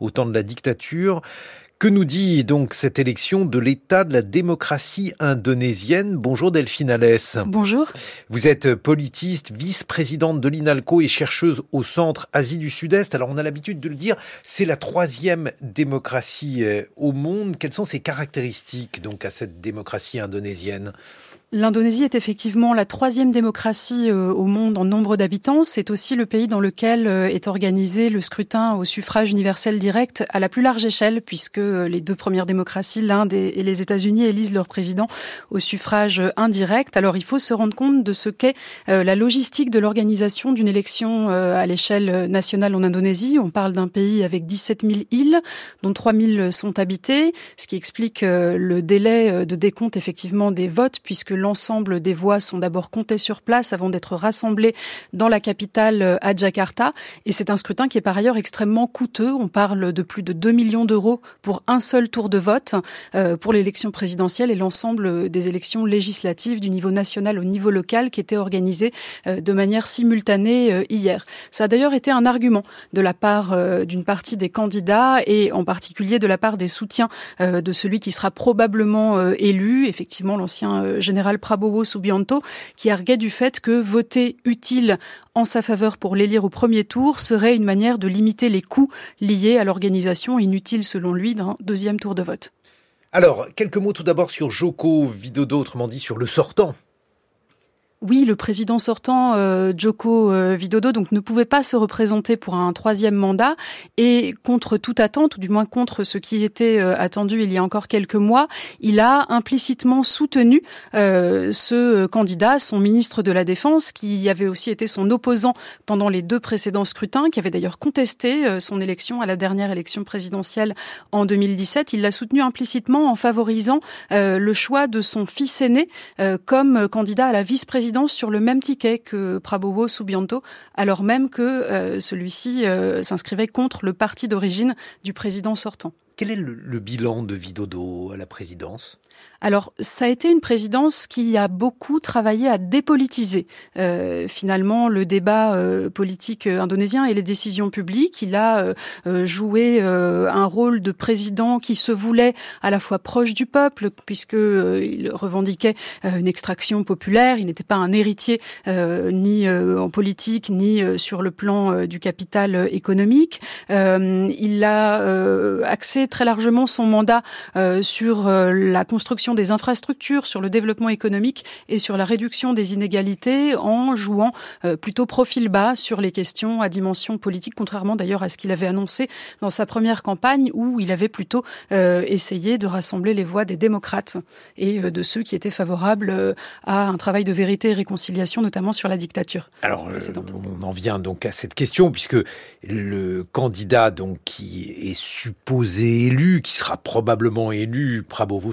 au temps de la dictature. Que nous dit donc cette élection de l'état de la démocratie indonésienne? Bonjour Delphine Alès. Bonjour. Vous êtes politiste, vice-présidente de l'INALCO et chercheuse au Centre Asie du Sud-Est. Alors on a l'habitude de le dire, c'est la troisième démocratie euh, au monde. Quelles sont ses caractéristiques donc à cette démocratie indonésienne? L'Indonésie est effectivement la troisième démocratie euh, au monde en nombre d'habitants. C'est aussi le pays dans lequel euh, est organisé le scrutin au suffrage universel direct à la plus large échelle, puisque euh, les deux premières démocraties, l'Inde et les États-Unis, élisent leur président au suffrage indirect. Alors il faut se rendre compte de ce qu'est la logistique de l'organisation d'une élection à l'échelle nationale en Indonésie. On parle d'un pays avec 17 000 îles, dont 3 000 sont habitées, ce qui explique le délai de décompte effectivement des votes, puisque l'ensemble des voix sont d'abord comptées sur place avant d'être rassemblées dans la capitale euh, à Jakarta. Et c'est un scrutin qui est par ailleurs extrêmement coûteux. On parle de plus de 2 millions d'euros pour un seul tour de vote euh, pour l'élection présidentielle et l'ensemble des élections législatives du niveau national au niveau local qui étaient organisées euh, de manière simultanée hier. Ça a d'ailleurs été un argument de la part d'une partie des candidats et en particulier de la part des soutiens de celui qui sera probablement élu, effectivement l'ancien général Prabowo Subianto, qui arguait du fait que voter utile en sa faveur pour l'élire au premier tour serait une manière de limiter les coûts liés à l'organisation inutile selon lui d'un deuxième tour de vote. Alors, quelques mots tout d'abord sur Joko Widodo, autrement dit sur le sortant oui, le président sortant, euh, Joko euh, Widodo, donc ne pouvait pas se représenter pour un troisième mandat et contre toute attente, ou du moins contre ce qui était euh, attendu il y a encore quelques mois, il a implicitement soutenu ce candidat, son ministre de la Défense, qui avait aussi été son opposant pendant les deux précédents scrutins, qui avait d'ailleurs contesté son élection à la dernière élection présidentielle en 2017. Il l'a soutenu implicitement en favorisant le choix de son fils aîné comme candidat à la vice-présidence sur le même ticket que Prabowo Subianto, alors même que euh, celui-ci euh, s'inscrivait contre le parti d'origine du président sortant. Quel est le, bilan de Vidodo à la présidence? Alors, ça a été une présidence qui a beaucoup travaillé à dépolitiser euh, finalement le débat euh, politique indonésien et les décisions publiques. Il a euh, joué un rôle de président qui se voulait à la fois proche du peuple, puisque il revendiquait une extraction populaire. Il n'était pas un héritier ni en politique ni sur le plan du capital économique. il a axé très largement son mandat euh, sur euh, la construction des infrastructures, sur le développement économique et sur la réduction des inégalités en jouant euh, plutôt profil bas sur les questions à dimension politique, contrairement d'ailleurs à ce qu'il avait annoncé dans sa première campagne où il avait plutôt essayé de rassembler les voix des démocrates et de ceux qui étaient favorables à un travail de vérité et réconciliation, notamment sur la dictature. Alors, on en vient donc à cette question puisque le candidat donc qui est supposé élu, qui sera probablement élu, Prabowo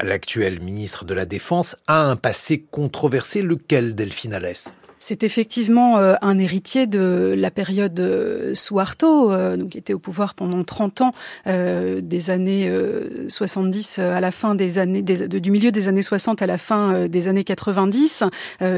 L'actuel ministre de la Défense, a un passé controversé, lequel Delphine Alès c'est effectivement euh, un héritier de la période euh, Suharto, euh, donc qui était au pouvoir pendant 30 ans, des années 70 à la fin des années, du milieu des années 60 à la fin des années 90.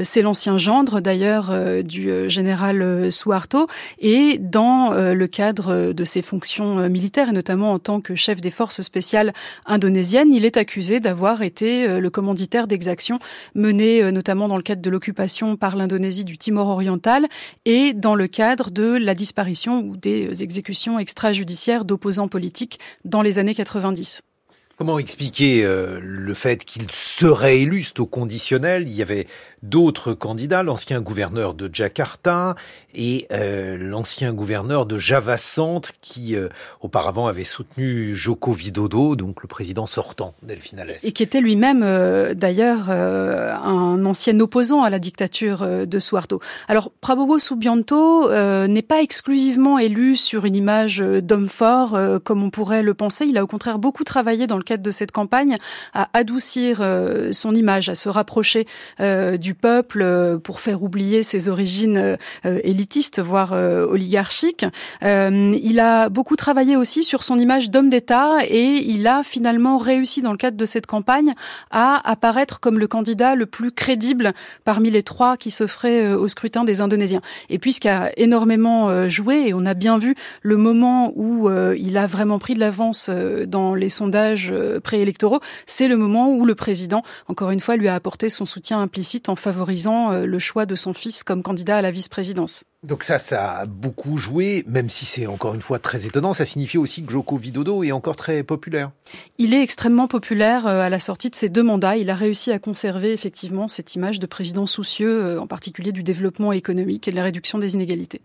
C'est l'ancien gendre d'ailleurs du général Suharto, et dans le cadre de ses fonctions militaires et notamment en tant que chef des forces spéciales indonésiennes, il est accusé d'avoir été le commanditaire d'exactions menées notamment dans le cadre de l'occupation par l'Indonésie du Timor oriental et dans le cadre de la disparition ou des exécutions extrajudiciaires d'opposants politiques dans les années 90. Comment expliquer euh, le fait qu'il serait élu, au conditionnel Il y avait d'autres candidats, l'ancien gouverneur de Jakarta et euh, l'ancien gouverneur de Java Centre qui euh, auparavant avait soutenu Joko Widodo, donc le président sortant Delphine Et qui était lui-même d'ailleurs un ancien opposant à la dictature de Suharto. Alors Prabowo Subianto n'est pas exclusivement élu sur une image d'homme fort comme on pourrait le penser. Il a au contraire beaucoup travaillé dans le cadre de cette campagne à adoucir son image, à se rapprocher du peuple pour faire oublier ses origines élitistes, voire oligarchiques. il a beaucoup travaillé aussi sur son image d'homme d'État et il a finalement réussi dans le cadre de cette campagne à apparaître comme le candidat le plus crédible parmi les trois qui se feraient au scrutin des Indonésiens. Et puis ce qui a énormément joué, et on a bien vu le moment où il a vraiment pris de l'avance dans les sondages préélectoraux, c'est le moment où le président, encore une fois, lui a apporté son soutien implicite en favorisant le choix de son fils comme candidat à la vice-présidence. Donc ça, ça a beaucoup joué, même si c'est encore une fois très étonnant, ça signifie aussi que Joko Widodo est encore très populaire. Il est extrêmement populaire à la sortie de ses deux mandats. Il a réussi à conserver effectivement cette image de président soucieux, en particulier du développement économique et de la réduction des inégalités.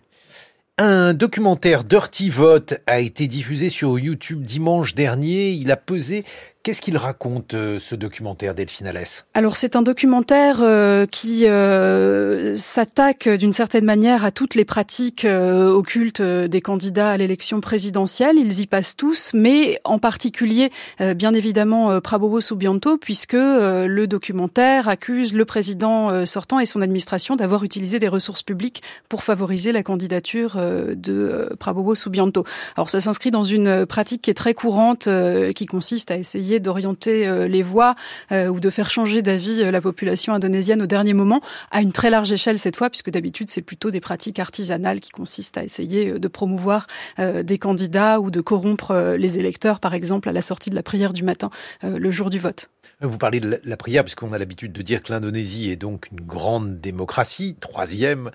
Un documentaire Dirty Vote a été diffusé sur YouTube dimanche dernier. Il a pesé Qu'est-ce qu'il raconte, euh, ce documentaire, Delphine Alès Alors, c'est un documentaire euh, qui euh, s'attaque d'une certaine manière à toutes les pratiques occultes des candidats à l'élection présidentielle. Ils y passent tous, mais en particulier, bien évidemment, Prabowo Subianto, puisque le documentaire accuse le président sortant et son administration d'avoir utilisé des ressources publiques pour favoriser la candidature de Prabowo Subianto. Alors, ça s'inscrit dans une pratique qui est très courante, qui consiste à essayer d'orienter euh, les voix euh, ou de faire changer d'avis euh, la population indonésienne au dernier moment, à une très large échelle cette fois, puisque d'habitude c'est plutôt des pratiques artisanales qui consistent à essayer de promouvoir des candidats ou de corrompre les électeurs, par exemple à la sortie de la prière du matin, le jour du vote. Vous parlez de la prière, puisqu'on a l'habitude de dire que l'Indonésie est donc une grande démocratie, troisième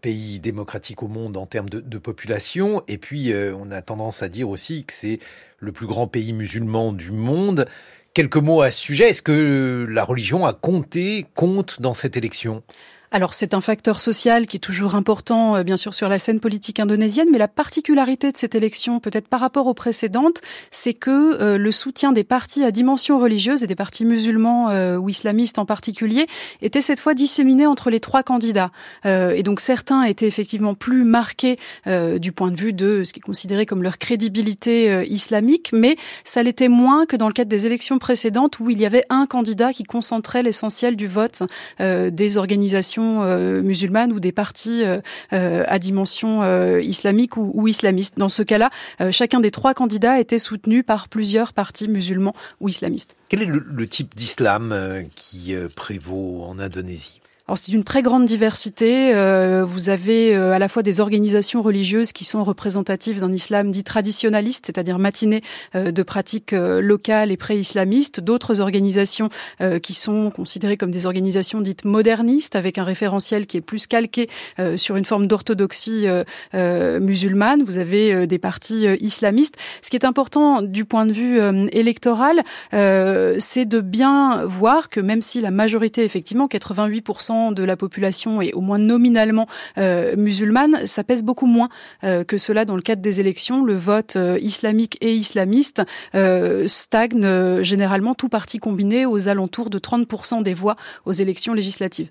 pays démocratique au monde en termes de, population. Et puis, on a tendance à dire aussi que c'est le plus grand pays musulman du monde. Quelques mots à ce sujet. Est-ce que la religion a compté, compte dans cette élection? Alors c'est un facteur social qui est toujours important, euh, bien sûr, sur la scène politique indonésienne, mais la particularité de cette élection, peut-être par rapport aux précédentes, c'est que euh, le soutien des partis à dimension religieuse et des partis musulmans euh, ou islamistes en particulier était cette fois disséminé entre les trois candidats. et donc certains étaient effectivement plus marqués du point de vue de ce qui est considéré comme leur crédibilité islamique, mais ça l'était moins que dans le cadre des élections précédentes où il y avait un candidat qui concentrait l'essentiel du vote des organisations euh, musulmanes ou des partis euh, euh, à dimension islamique ou, islamiste. Dans ce cas-là, chacun des trois candidats était soutenu par plusieurs partis musulmans ou islamistes. Quel est le type d'islam qui prévaut en Indonésie? Alors c'est une très grande diversité. Euh, vous avez euh, à la fois des organisations religieuses qui sont représentatives d'un islam dit traditionnaliste, c'est-à-dire matiné euh, de pratiques locales et pré-islamistes, d'autres organisations qui sont considérées comme des organisations dites modernistes, avec un référentiel qui est plus calqué sur une forme d'orthodoxie musulmane. Vous avez des partis islamistes. Ce qui est important du point de vue électoral, c'est de bien voir que même si la majorité, effectivement, 88% de la population est au moins nominalement euh, musulmane, ça pèse beaucoup moins euh, que cela dans le cadre des élections. Le vote euh, islamique et islamiste stagne généralement tout parti combiné aux alentours de 30% des voix aux élections législatives.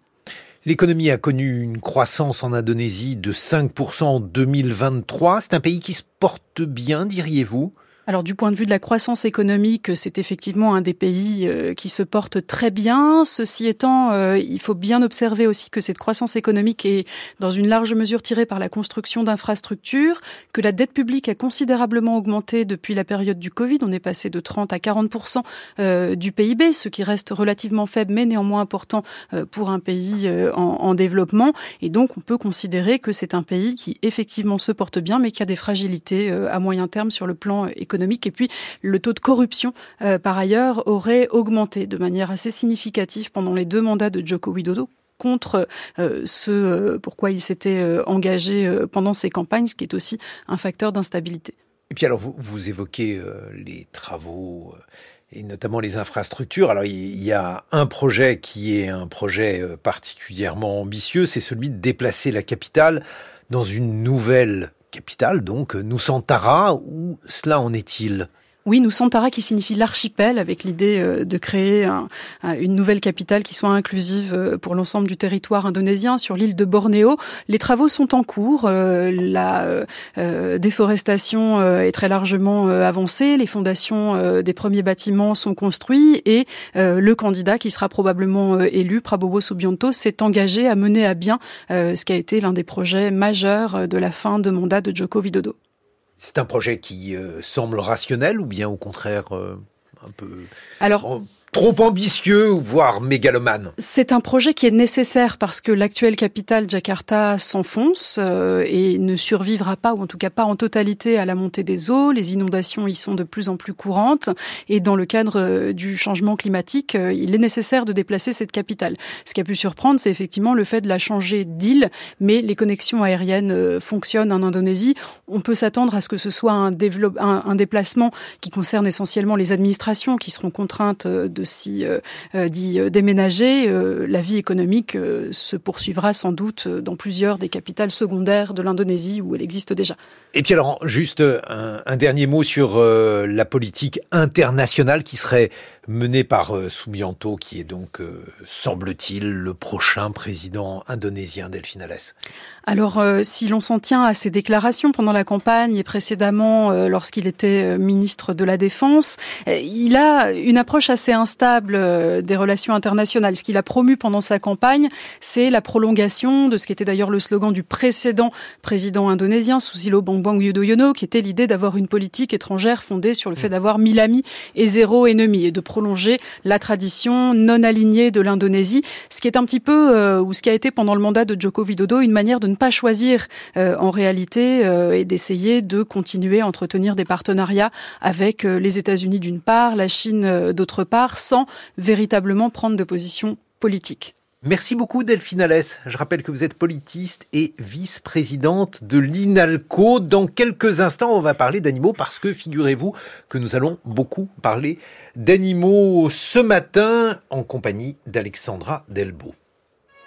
L'économie a connu une croissance en Indonésie de 5% en 2023. C'est un pays qui se porte bien, diriez-vous? Alors du point de vue de la croissance économique, c'est effectivement un des pays euh, qui se porte très bien. Ceci étant, euh, il faut bien observer aussi que cette croissance économique est dans une large mesure tirée par la construction d'infrastructures, que la dette publique a considérablement augmenté depuis la période du Covid. On est passé de 30 à 40% euh, du PIB, ce qui reste relativement faible mais néanmoins important pour un pays en, en développement. Et donc on peut considérer que c'est un pays qui effectivement se porte bien mais qui a des fragilités à moyen terme sur le plan économique économique. Et puis, le taux de corruption, euh, par ailleurs, aurait augmenté de manière assez significative pendant les deux mandats de Joko Widodo contre euh, ce euh, pourquoi il s'était engagé pendant ces campagnes, ce qui est aussi un facteur d'instabilité. Et puis alors, vous évoquez les travaux et notamment les infrastructures. Alors il y a un projet qui est un projet particulièrement ambitieux, c'est celui de déplacer la capitale dans une nouvelle capitale, donc Nusantara, où cela en est-il? Oui, Nusantara qui signifie l'archipel, avec l'idée euh, de créer une nouvelle capitale qui soit inclusive euh, pour l'ensemble du territoire indonésien sur l'île de Bornéo. Les travaux sont en cours, euh, la déforestation est très largement avancée, les fondations des premiers bâtiments sont construits et le candidat qui sera probablement élu, Prabowo Subianto, s'est engagé à mener à bien ce qui a été l'un des projets majeurs de la fin de mandat de Joko Widodo. C'est un projet qui euh, semble rationnel ou bien au contraire euh, un peu Alors, trop ambitieux, voire mégalomane. C'est un projet qui est nécessaire parce que l'actuelle capitale, Jakarta, s'enfonce euh, et ne survivra pas, ou en tout cas pas en totalité, à la montée des eaux. Les inondations y sont de plus en plus courantes. Et dans le cadre euh, du changement climatique, euh, il est nécessaire de déplacer cette capitale. Ce qui a pu surprendre, c'est effectivement le fait de la changer d'île, mais les connexions aériennes fonctionnent en Indonésie. On peut s'attendre à ce que ce soit un, un, un déplacement qui concerne essentiellement les administrations qui seront contraintes de si euh, euh, dit euh, déménager, la vie économique se poursuivra sans doute dans plusieurs des capitales secondaires de l'Indonésie où elle existe déjà. Et puis alors, juste un, dernier mot sur la politique internationale qui serait menée par Subianto, qui est donc, semble-t-il, le prochain président indonésien Alès. Alors, si l'on s'en tient à ses déclarations pendant la campagne et précédemment lorsqu'il était ministre de la Défense, il a une approche assez instable stable euh, des relations internationales. Ce qu'il a promu pendant sa campagne, c'est la prolongation de ce qui était d'ailleurs le slogan du précédent président indonésien, Susilo Bambang Yudhoyono, qui était l'idée d'avoir une politique étrangère fondée sur le fait d'avoir mille amis et zéro ennemi, et de prolonger la tradition non alignée de l'Indonésie, ce qui est un petit peu, euh, ou ce qui a été pendant le mandat de Joko Widodo, une manière de ne pas choisir euh, en réalité et d'essayer de continuer à entretenir des partenariats avec les États-Unis d'une part, la Chine d'autre part, sans véritablement prendre de position politique. Merci beaucoup Delphine Alès. Je rappelle que vous êtes politiste et vice-présidente de l'INALCO. Dans quelques instants, on va parler d'animaux parce que figurez-vous que nous allons beaucoup parler d'animaux ce matin en compagnie d'Alexandra Delbo.